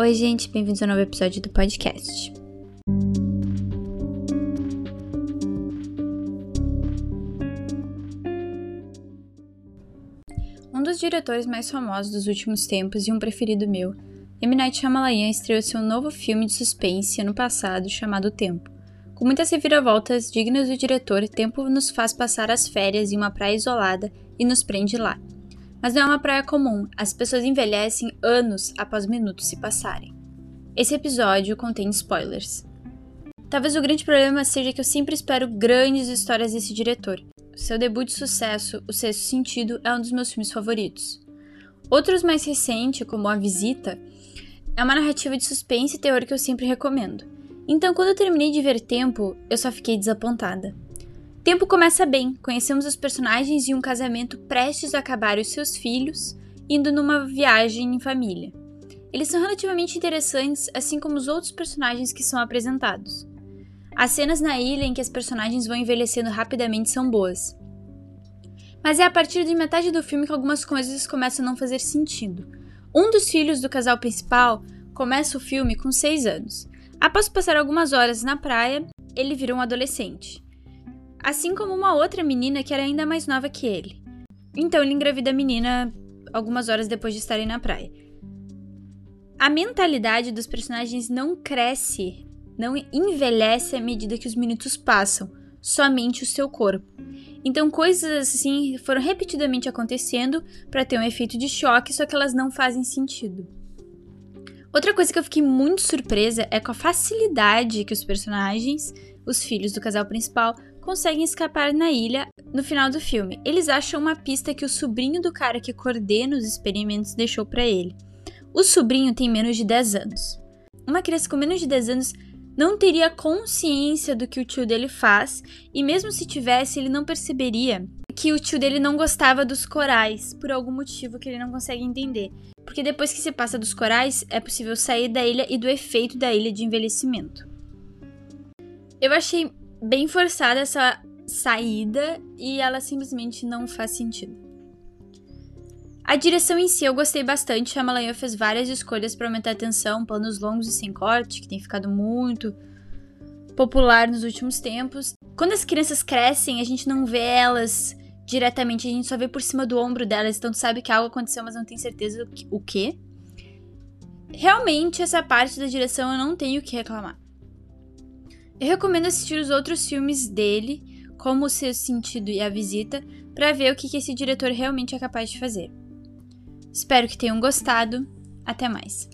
Oi, gente, bem-vindos a um novo episódio do podcast. Um dos diretores mais famosos dos últimos tempos e um preferido meu, M. Night Shyamalan estreou seu novo filme de suspense ano passado chamado Tempo. Com muitas reviravoltas dignas do diretor, Tempo nos faz passar as férias em uma praia isolada e nos prende lá. Mas não é uma praia comum, as pessoas envelhecem anos após minutos se passarem. Esse episódio contém spoilers. Talvez o grande problema seja que eu sempre espero grandes histórias desse diretor. Seu debut de sucesso, O Sexto Sentido, é um dos meus filmes favoritos. Outros mais recentes, como A Visita, é uma narrativa de suspense e terror que eu sempre recomendo. Então, quando eu terminei de ver Tempo, eu só fiquei desapontada. Tempo começa bem, conhecemos os personagens e um casamento prestes a acabar e os seus filhos, indo numa viagem em família. Eles são relativamente interessantes, assim como os outros personagens que são apresentados. As cenas na ilha em que as personagens vão envelhecendo rapidamente são boas. Mas é a partir de metade do filme que algumas coisas começam a não fazer sentido. Um dos filhos do casal principal começa o filme com 6 anos. Após passar algumas horas na praia, ele vira um adolescente. Assim como uma outra menina que era ainda mais nova que ele. Então ele engravida a menina algumas horas depois de estarem na praia a mentalidade dos personagens não cresce, não envelhece à medida que os minutos passam, somente o seu corpo. Então coisas assim foram repetidamente acontecendo para ter um efeito de choque, só que elas não fazem sentido. Outra coisa que eu fiquei muito surpresa é com a facilidade que os personagens, os filhos do casal principal, conseguem escapar na ilha no final do filme. Eles acham uma pista que o sobrinho do cara que coordena os experimentos deixou para ele. O sobrinho tem menos de 10 anos. Uma criança com menos de 10 anos não teria consciência do que o tio dele faz, e mesmo se tivesse, ele não perceberia que o tio dele não gostava dos corais, por algum motivo que ele não consegue entender. Porque depois que se passa dos corais, é possível sair da ilha e do efeito da ilha de envelhecimento. Eu achei bem forçada essa saída e ela simplesmente não faz sentido. A direção em si eu gostei bastante. Shyamalan fez várias escolhas para aumentar a tensão, planos longos e sem corte, que tem ficado muito popular nos últimos tempos. Quando as crianças crescem, a gente não vê elas diretamente, a gente só vê por cima do ombro delas, então tu sabe que algo aconteceu, mas não tem certeza o que. Realmente, essa parte da direção eu não tenho o que reclamar. Eu recomendo assistir os outros filmes dele, como O Seu Sentido e A Visita, para ver o que esse diretor realmente é capaz de fazer. Espero que tenham gostado. Até mais!